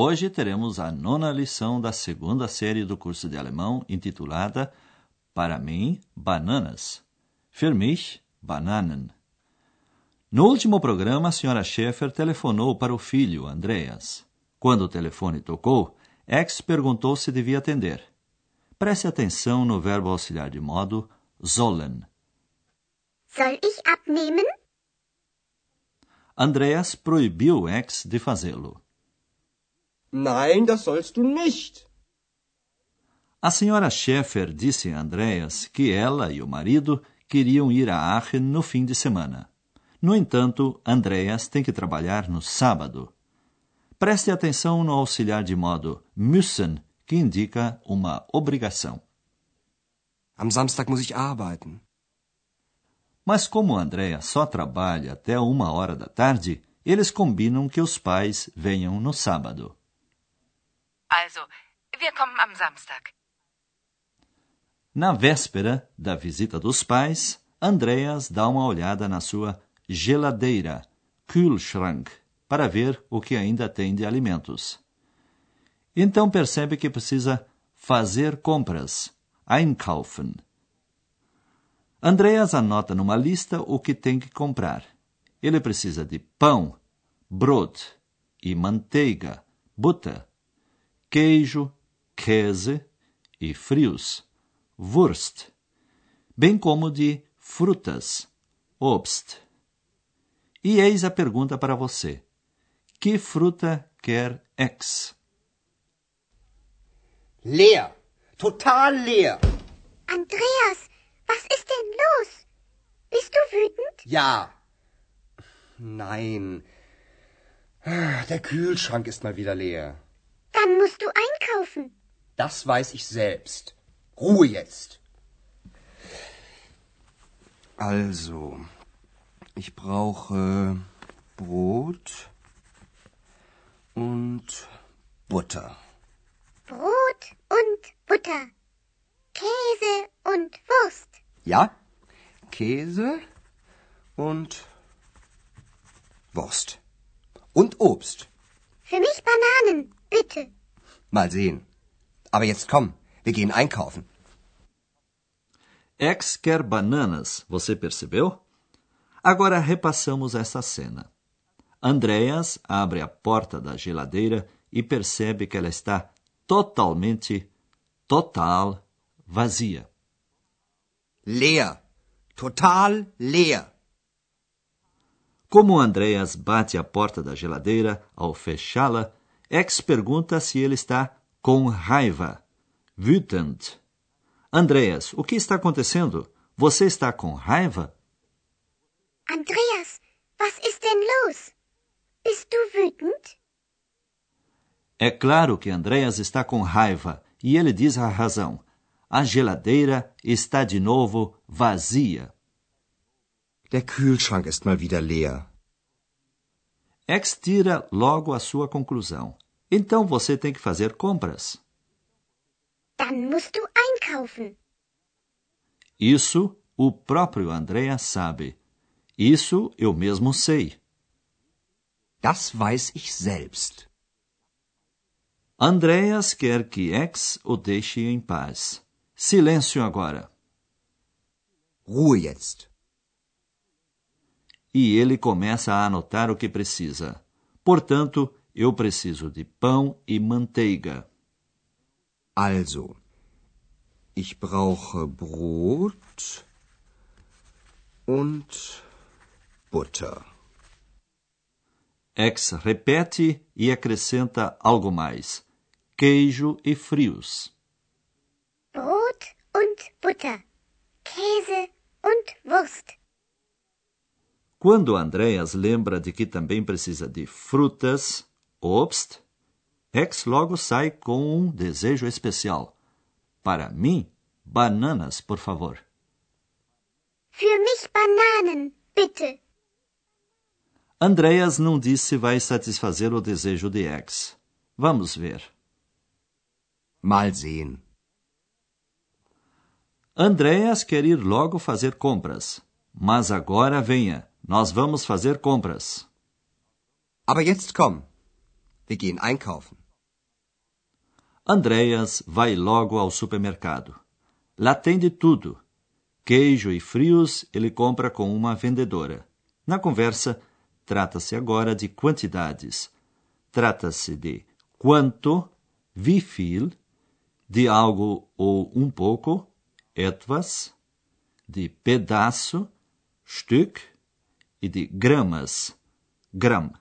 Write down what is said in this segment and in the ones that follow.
Hoje teremos a nona lição da segunda série do curso de alemão, intitulada Para mim, bananas. Für mich, Bananen. No último programa, a senhora Schaeffer telefonou para o filho, Andreas. Quando o telefone tocou, X perguntou se devia atender. Preste atenção no verbo auxiliar de modo sollen. Soll ich abnehmen? Andreas proibiu X de fazê-lo. Nein, das sollst du nicht. A senhora Schaeffer disse a Andreas que ela e o marido queriam ir a Aachen no fim de semana. No entanto, Andreas tem que trabalhar no sábado. Preste atenção no auxiliar de modo müssen, que indica uma obrigação. Am Samstag muss ich arbeiten. Mas como Andréa só trabalha até uma hora da tarde, eles combinam que os pais venham no sábado. Also, wir kommen am Samstag. Na véspera da visita dos pais, Andreas dá uma olhada na sua geladeira, Kühlschrank, para ver o que ainda tem de alimentos. Então percebe que precisa fazer compras, einkaufen. Andreas anota numa lista o que tem que comprar. Ele precisa de pão, brot e manteiga, butter, queijo, käse e frios, Wurst, bem como de frutas, Obst. E eis a pergunta para você: que fruta quer X? Leer. Total leer. Andreas, was ist denn los? Bist du wütend? Ja. Nein. Der Kühlschrank ist mal wieder leer. Dann musst du einkaufen. Das weiß ich selbst. Ruhe jetzt. Also, ich brauche Brot und Butter. Brot und Butter. Käse und Wurst. Ja? Käse und Wurst. Und Obst. Für mich Bananen, bitte. Mal sehen. Aber jetzt komm, wir gehen einkaufen. X quer bananas, você percebeu? Agora repassamos essa cena. Andreas abre a porta da geladeira e percebe que ela está totalmente, total, vazia. Leer. Total leer. Como Andreas bate a porta da geladeira, ao fechá-la, X pergunta se ele está com raiva. Wütend. Andreas, o que está acontecendo? Você está com raiva? Andreas, was ist denn los? Bist du wütend? É claro que Andreas está com raiva e ele diz a razão. A geladeira está de novo vazia. Der Kühlschrank ist mal wieder leer. X tira logo a sua conclusão. Então você tem que fazer compras. Dann musst du einkaufen. Isso o próprio Andreas sabe. Isso eu mesmo sei. Das weiß ich selbst. Andreas quer que X o deixe em paz. Silêncio agora. Ruhe jetzt. E ele começa a anotar o que precisa. Portanto, eu preciso de pão e manteiga. Also, ich brauche Brot und Butter. X repete e acrescenta algo mais: queijo e frios. Brot und Butter. Käse und Wurst. Quando Andreas lembra de que também precisa de frutas, Obst, X logo sai com um desejo especial: Para mim, bananas, por favor. Für mich Bananen, bitte. Andreas não disse se vai satisfazer o desejo de X. Vamos ver. Mal sehen. Andreas quer ir logo fazer compras. Mas agora venha, nós vamos fazer compras. Aber jetzt komm. Wir gehen einkaufen. Andreas vai logo ao supermercado. Lá tem de tudo. Queijo e frios ele compra com uma vendedora. Na conversa, trata-se agora de quantidades. Trata-se de quanto, wie viel, de algo ou um pouco, etwas, de pedaço, Stück, e de gramas, gram.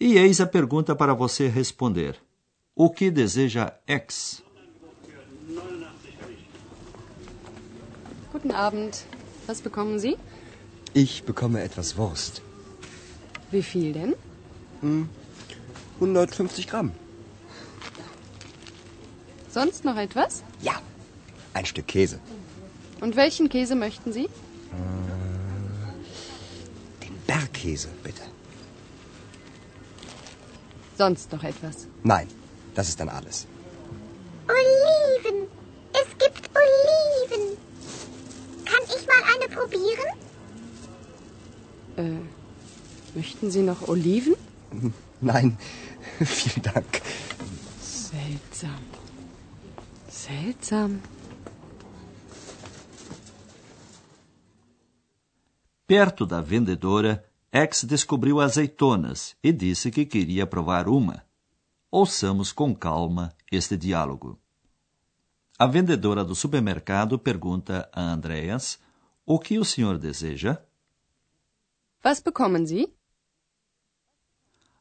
E eis a pergunta para você responder. O que deseja X? Guten Abend. Was bekommen Sie? Ich bekomme etwas Wurst. Wie viel denn? 150 Gramm. Sonst noch etwas? Ja. Ein Stück Käse. Und welchen Käse möchten Sie? Bergkäse, bitte. Sonst noch etwas? Nein, das ist dann alles. Oliven. Es gibt Oliven. Kann ich mal eine probieren? Äh, möchten Sie noch Oliven? Nein, vielen Dank. Seltsam. Seltsam. Perto da vendedora, X descobriu azeitonas e disse que queria provar uma. Ouçamos com calma este diálogo. A vendedora do supermercado pergunta a Andreas o que o senhor deseja. Was bekommen Sie?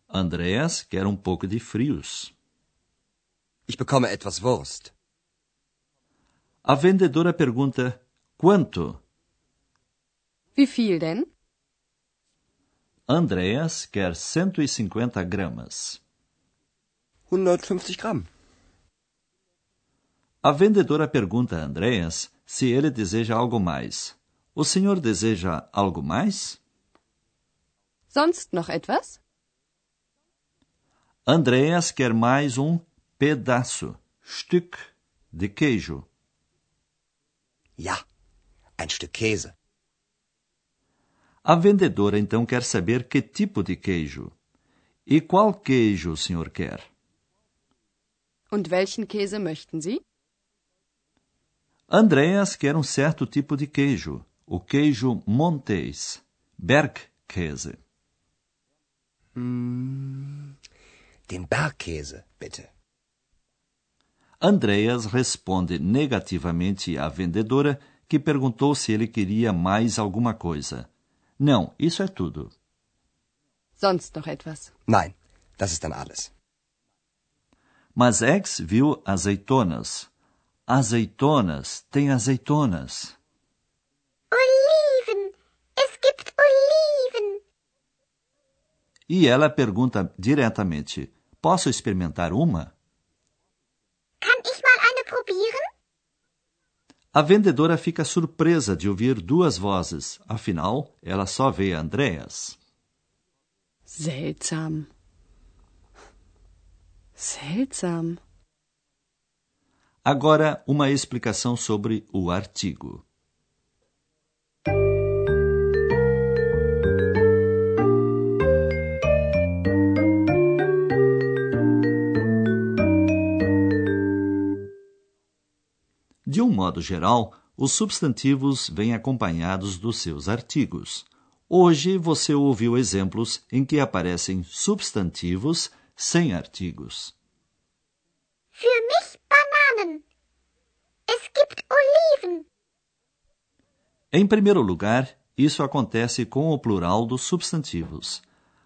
Andreas quer um pouco de frios. Ich bekomme etwas Wurst. A vendedora pergunta quanto. Wie viel denn? Andreas quer 150 gramas. 150 Gramm. A vendedora pergunta a Andreas se ele deseja algo mais. O senhor deseja algo mais? Sonst noch etwas? Andreas quer mais um pedaço, Stück, de queijo. Ja. Ein Stück Käse. A vendedora então quer saber que tipo de queijo. E qual queijo o senhor quer? Und welchen Käse möchten Sie? Andreas quer um certo tipo de queijo, o queijo Montes, Bergkäse. Den Bergkäse, bitte. Andreas responde negativamente à vendedora, que perguntou se ele queria mais alguma coisa. Não, isso é tudo. Sonst noch etwas? Nein, das ist dann alles. Mas X viu azeitonas. Azeitonas, tem azeitonas. Oliven. Es gibt Oliven. E ela pergunta diretamente: Posso experimentar uma? Kann ich mal eine probieren? A vendedora fica surpresa de ouvir duas vozes, afinal, ela só vê Andreas. Seltsam. Seltsam. Agora, uma explicação sobre o artigo. Modo geral, os substantivos vêm acompanhados dos seus artigos. Hoje você ouviu exemplos em que aparecem substantivos sem artigos. Für mich Bananen. Es gibt Oliven. Em primeiro lugar, isso acontece com o plural dos substantivos,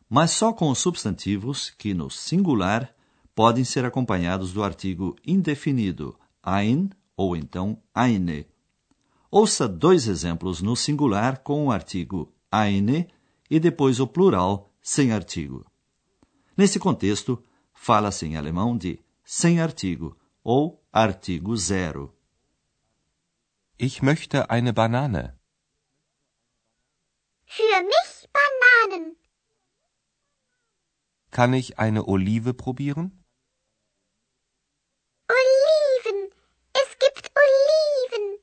mas só com os substantivos que, no singular, podem ser acompanhados do artigo indefinido ein ou então eine. Ouça dois exemplos no singular com o artigo eine e depois o plural sem artigo. Nesse contexto, fala-se em alemão de sem artigo, ou artigo zero. Ich möchte eine Banane. Für mich Bananen. Kann ich eine Olive probieren? Oliven. Es gibt Oliven.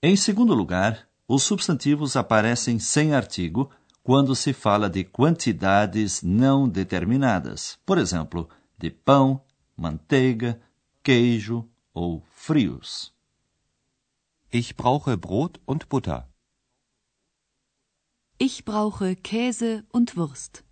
Em segundo lugar, os substantivos aparecem sem artigo quando se fala de quantidades não determinadas. Por exemplo, de pão, manteiga, queijo ou frios. Ich brauche Brot und Butter. Ich brauche Käse und Wurst.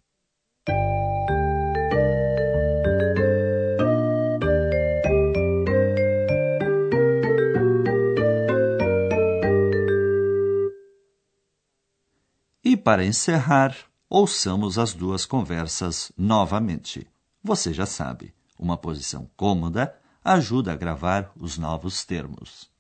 Para encerrar, ouçamos as duas conversas novamente. Você já sabe, uma posição cômoda ajuda a gravar os novos termos.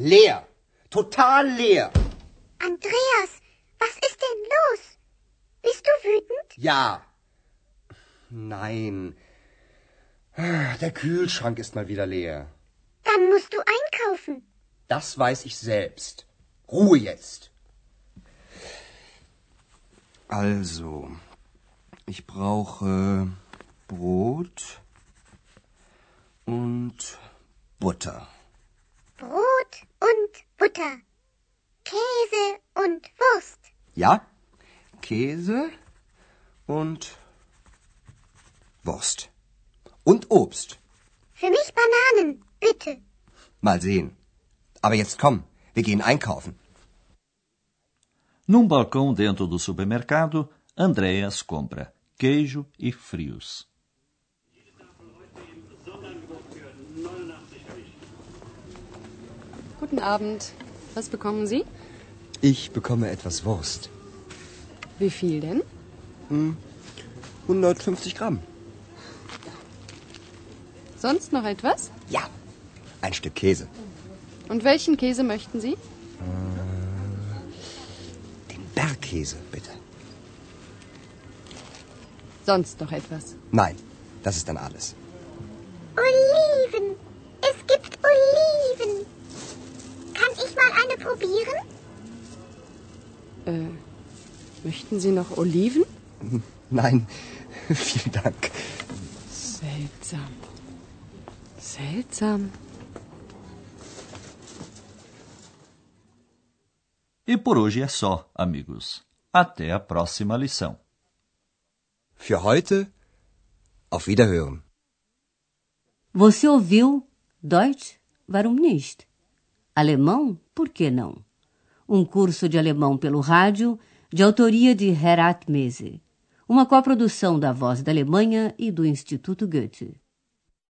Leer. Total leer. Andreas, was ist denn los? Bist du wütend? Ja. Nein. Der Kühlschrank ist mal wieder leer. Dann musst du einkaufen. Das weiß ich selbst. Ruhe jetzt. Also, ich brauche Brot und Butter. Butter. Käse und Wurst. Ja, Käse und Wurst. Und Obst. Für mich Bananen, bitte. Mal sehen. Aber jetzt komm, wir gehen einkaufen. Num balcão dentro do supermercado, Andreas compra queijo e frios. Guten Abend. Was bekommen Sie? Ich bekomme etwas Wurst. Wie viel denn? 150 Gramm. Sonst noch etwas? Ja, ein Stück Käse. Und welchen Käse möchten Sie? Den Bergkäse, bitte. Sonst noch etwas? Nein, das ist dann alles. Möchten Sie noch Oliven? Nein, vielen Dank. Seltsam. Seltsam. E por hoje é só, amigos. Até a próxima lição. Für heute, auf Wiederhören. Você ouviu Deutsch? Warum nicht? Alemão? Por que não? Um curso de alemão pelo rádio, de autoria de Herat Mese. Uma coprodução da Voz da Alemanha e do Instituto Goethe.